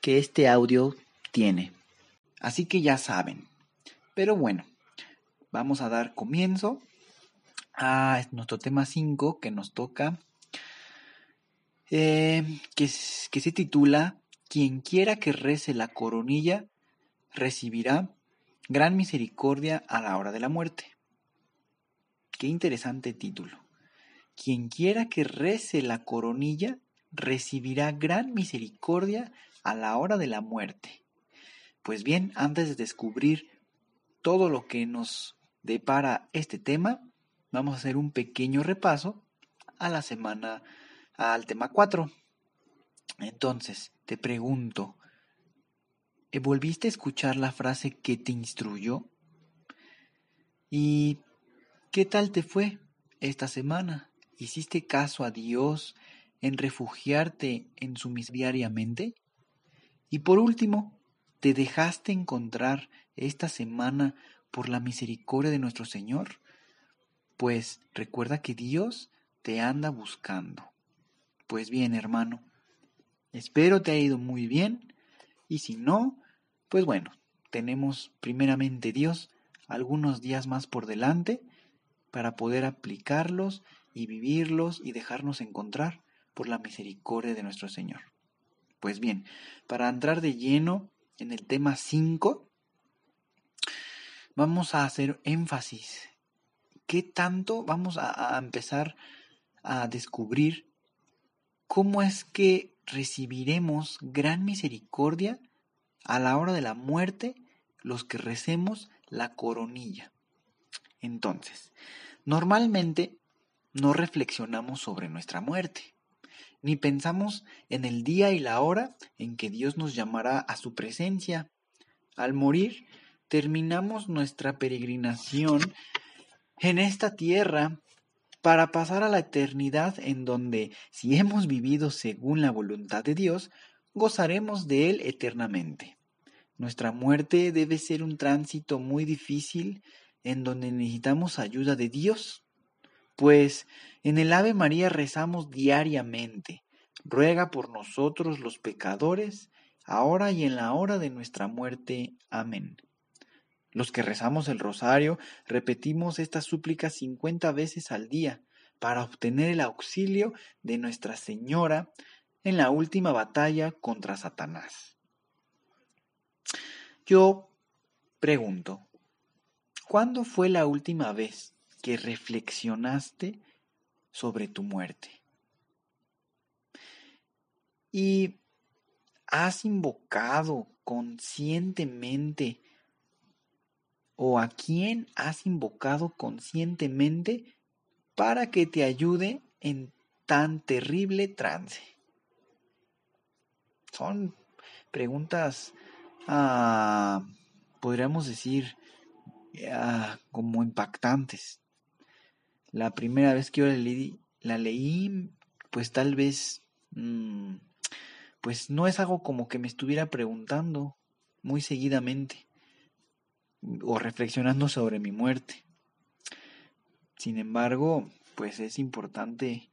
que este audio tiene. Así que ya saben. Pero bueno, vamos a dar comienzo a nuestro tema 5 que nos toca, eh, que, que se titula Quien quiera que rece la coronilla recibirá gran misericordia a la hora de la muerte. Qué interesante título. Quien quiera que rece la coronilla recibirá gran misericordia a la hora de la muerte. Pues bien, antes de descubrir todo lo que nos depara este tema, vamos a hacer un pequeño repaso a la semana, al tema 4. Entonces, te pregunto, ¿volviste a escuchar la frase que te instruyó? ¿Y qué tal te fue esta semana? ¿Hiciste caso a Dios en refugiarte en su diariamente? Y por último, ¿te dejaste encontrar esta semana por la misericordia de nuestro Señor? Pues recuerda que Dios te anda buscando. Pues bien, hermano, espero te haya ido muy bien y si no, pues bueno, tenemos primeramente Dios algunos días más por delante para poder aplicarlos y vivirlos y dejarnos encontrar por la misericordia de nuestro Señor. Pues bien, para entrar de lleno en el tema 5, vamos a hacer énfasis. ¿Qué tanto vamos a, a empezar a descubrir cómo es que recibiremos gran misericordia a la hora de la muerte los que recemos la coronilla? Entonces, normalmente no reflexionamos sobre nuestra muerte ni pensamos en el día y la hora en que Dios nos llamará a su presencia. Al morir, terminamos nuestra peregrinación en esta tierra para pasar a la eternidad en donde, si hemos vivido según la voluntad de Dios, gozaremos de Él eternamente. Nuestra muerte debe ser un tránsito muy difícil en donde necesitamos ayuda de Dios pues en el Ave María rezamos diariamente, ruega por nosotros los pecadores, ahora y en la hora de nuestra muerte. Amén. Los que rezamos el rosario repetimos esta súplica cincuenta veces al día para obtener el auxilio de Nuestra Señora en la última batalla contra Satanás. Yo pregunto, ¿cuándo fue la última vez que reflexionaste sobre tu muerte. Y has invocado conscientemente o a quién has invocado conscientemente para que te ayude en tan terrible trance. Son preguntas, ah, podríamos decir, ah, como impactantes. La primera vez que yo la leí, pues tal vez, mm, pues no es algo como que me estuviera preguntando muy seguidamente o reflexionando sobre mi muerte. Sin embargo, pues es importante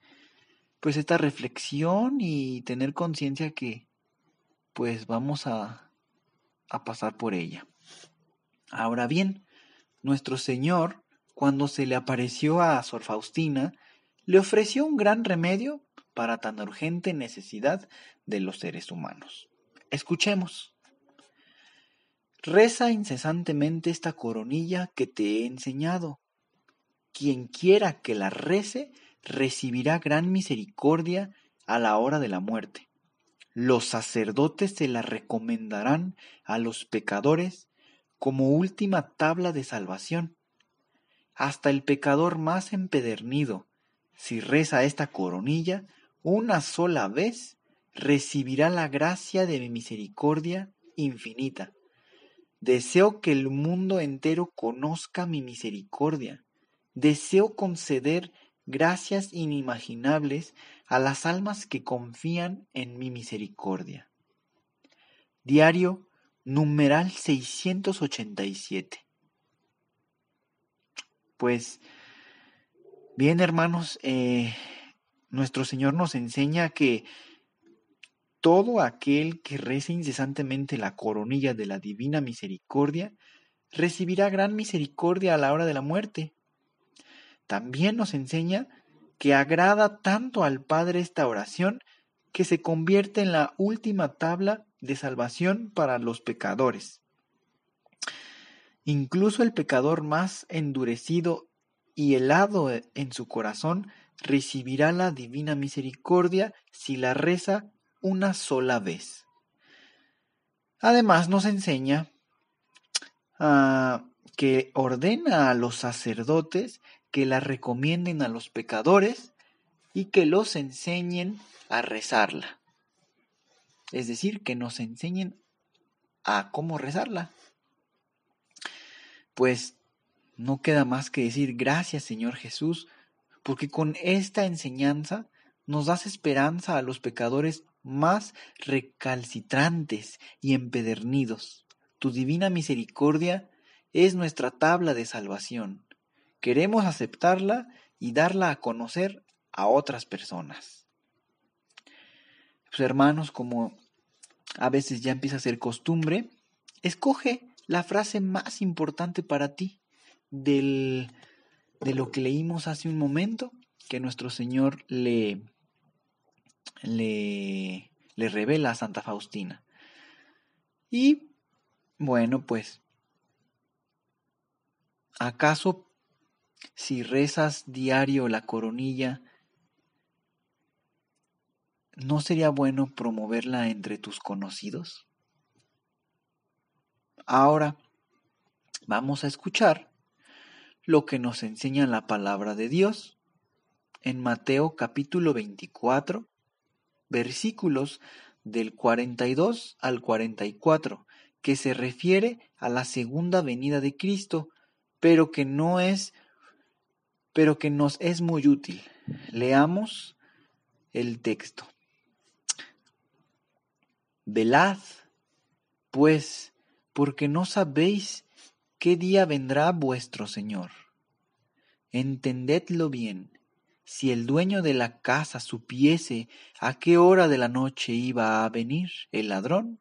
pues esta reflexión y tener conciencia que pues vamos a, a pasar por ella. Ahora bien, nuestro Señor cuando se le apareció a Sor Faustina, le ofreció un gran remedio para tan urgente necesidad de los seres humanos. Escuchemos. Reza incesantemente esta coronilla que te he enseñado. Quien quiera que la rece recibirá gran misericordia a la hora de la muerte. Los sacerdotes se la recomendarán a los pecadores como última tabla de salvación. Hasta el pecador más empedernido, si reza esta coronilla una sola vez, recibirá la gracia de mi misericordia infinita. Deseo que el mundo entero conozca mi misericordia. Deseo conceder gracias inimaginables a las almas que confían en mi misericordia. Diario numeral 687. Pues bien hermanos, eh, nuestro Señor nos enseña que todo aquel que reza incesantemente la coronilla de la divina misericordia recibirá gran misericordia a la hora de la muerte. También nos enseña que agrada tanto al Padre esta oración que se convierte en la última tabla de salvación para los pecadores. Incluso el pecador más endurecido y helado en su corazón recibirá la divina misericordia si la reza una sola vez. Además nos enseña ah, que ordena a los sacerdotes que la recomienden a los pecadores y que los enseñen a rezarla. Es decir, que nos enseñen a cómo rezarla. Pues no queda más que decir gracias Señor Jesús, porque con esta enseñanza nos das esperanza a los pecadores más recalcitrantes y empedernidos. Tu divina misericordia es nuestra tabla de salvación. Queremos aceptarla y darla a conocer a otras personas. Pues hermanos, como a veces ya empieza a ser costumbre, escoge la frase más importante para ti del, de lo que leímos hace un momento, que nuestro Señor le, le, le revela a Santa Faustina. Y bueno, pues, ¿acaso si rezas diario la coronilla, ¿no sería bueno promoverla entre tus conocidos? Ahora vamos a escuchar lo que nos enseña la palabra de Dios en Mateo capítulo 24, versículos del 42 al 44, que se refiere a la segunda venida de Cristo, pero que no es pero que nos es muy útil. Leamos el texto. Velad, pues, porque no sabéis qué día vendrá vuestro Señor. Entendedlo bien si el dueño de la casa supiese a qué hora de la noche iba a venir el ladrón,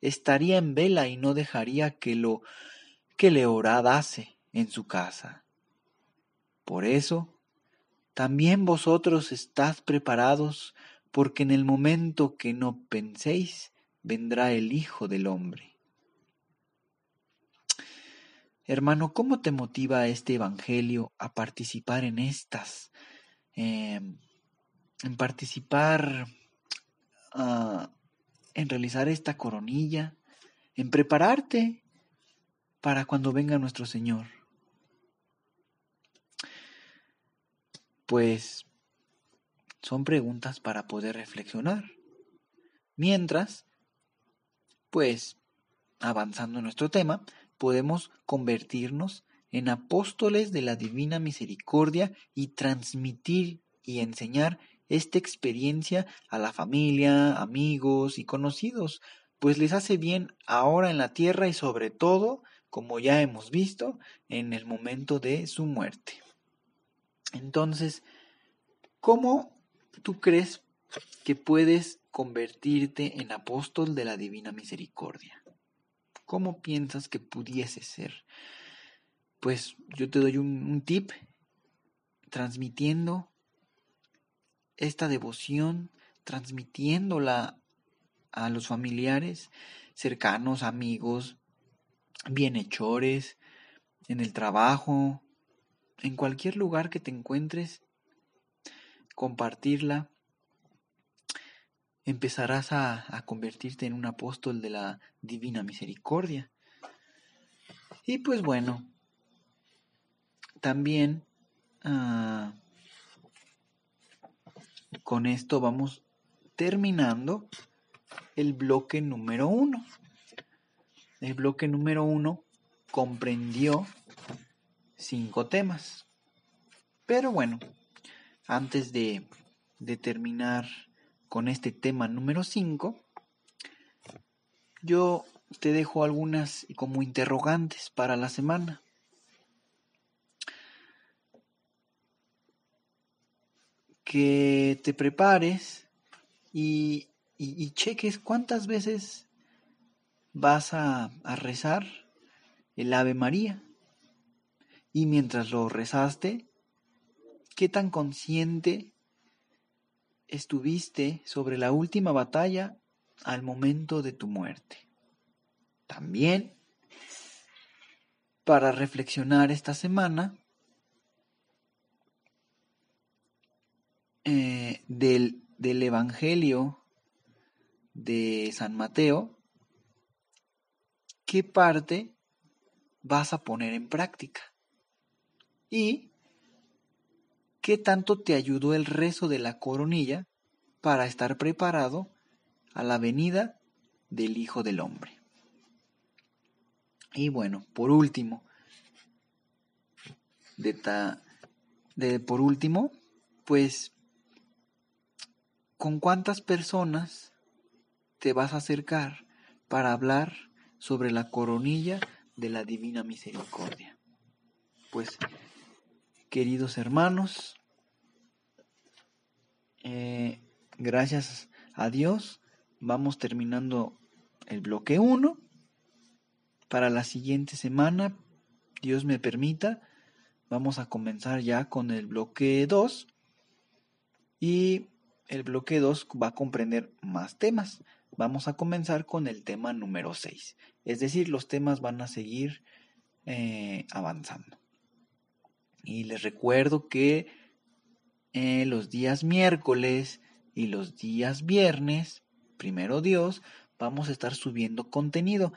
estaría en vela y no dejaría que lo que le horadase en su casa. Por eso, también vosotros estad preparados, porque en el momento que no penséis, vendrá el Hijo del Hombre. Hermano, ¿cómo te motiva este Evangelio a participar en estas Em, en participar, ah, en realizar esta coronilla, en prepararte para cuando venga nuestro Señor. Pues son preguntas para poder reflexionar. Mientras, pues, avanzando en nuestro tema, podemos convertirnos en apóstoles de la divina misericordia y transmitir y enseñar esta experiencia a la familia, amigos y conocidos, pues les hace bien ahora en la tierra y sobre todo, como ya hemos visto, en el momento de su muerte. Entonces, ¿cómo tú crees que puedes convertirte en apóstol de la divina misericordia? ¿Cómo piensas que pudiese ser? pues yo te doy un, tip transmitiendo esta devoción, transmitiéndola a los familiares cercanos, amigos, bienhechores, en el trabajo, en cualquier lugar que te encuentres, compartirla, empezarás a, convertirte en un apóstol de la divina misericordia. Y pues bueno, también ah, con esto vamos terminando el bloque número uno. El bloque número uno comprendió cinco temas. Pero bueno, antes de, de terminar con este tema número cinco, yo te dejo algunas como interrogantes para la semana. Que te prepares y y, cheques cuántas veces vas a, a rezar el Ave María. Y mientras lo rezaste, ¿qué tan consciente estuviste sobre la última batalla al momento de tu muerte? También, para reflexionar esta semana, eh, del, del Evangelio de San Mateo, ¿qué parte vas a poner en práctica? Y qué tanto te ayudó el rezo de la coronilla para estar preparado a la venida del Hijo del Hombre. Y bueno, por último, de, por último, pues, ¿con cuántas personas te vas a acercar para hablar sobre la coronilla de la Divina Misericordia. Pues, queridos hermanos, eh, gracias a Dios, vamos terminando el bloque 1. Para la siguiente semana, Dios me permita, vamos a comenzar ya con el bloque 2. Y el bloque 2 va a comprender más temas. Vamos a comenzar con el tema número 6. Es decir, los temas van a seguir eh, avanzando. Y les recuerdo que eh, los días miércoles y los días viernes, primero Dios, vamos a estar subiendo contenido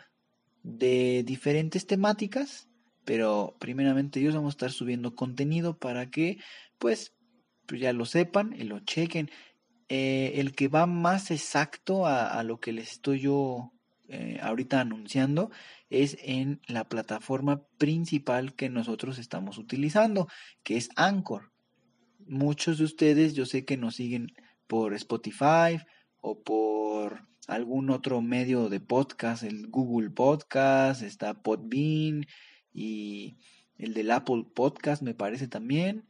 de diferentes temáticas, pero primeramente Dios vamos a estar subiendo contenido para que pues, pues ya lo sepan y lo chequen. Eh, el que va más exacto a, lo que les estoy yo eh, ahorita anunciando es en la plataforma principal que nosotros estamos utilizando, que es Anchor. Muchos de ustedes yo sé que nos siguen por Spotify o por algún otro medio de podcast, el Google Podcast, está Podbean y el del Apple Podcast me parece también.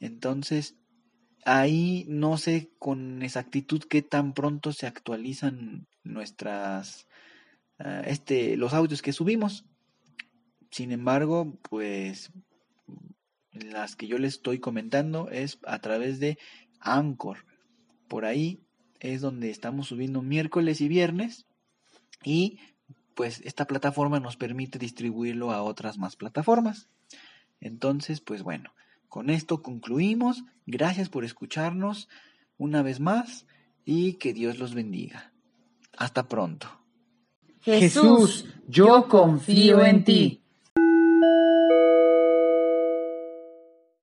Entonces, ahí no sé con exactitud qué tan pronto se actualizan nuestras este los audios que subimos. Sin embargo, pues las que yo les estoy comentando es a través de Anchor. Por ahí es donde estamos subiendo miércoles y viernes y pues esta plataforma nos permite distribuirlo a otras más plataformas. Entonces, pues bueno, con esto concluimos. Gracias por escucharnos una vez más y que Dios los bendiga. Hasta pronto. Jesús, yo confío en ti.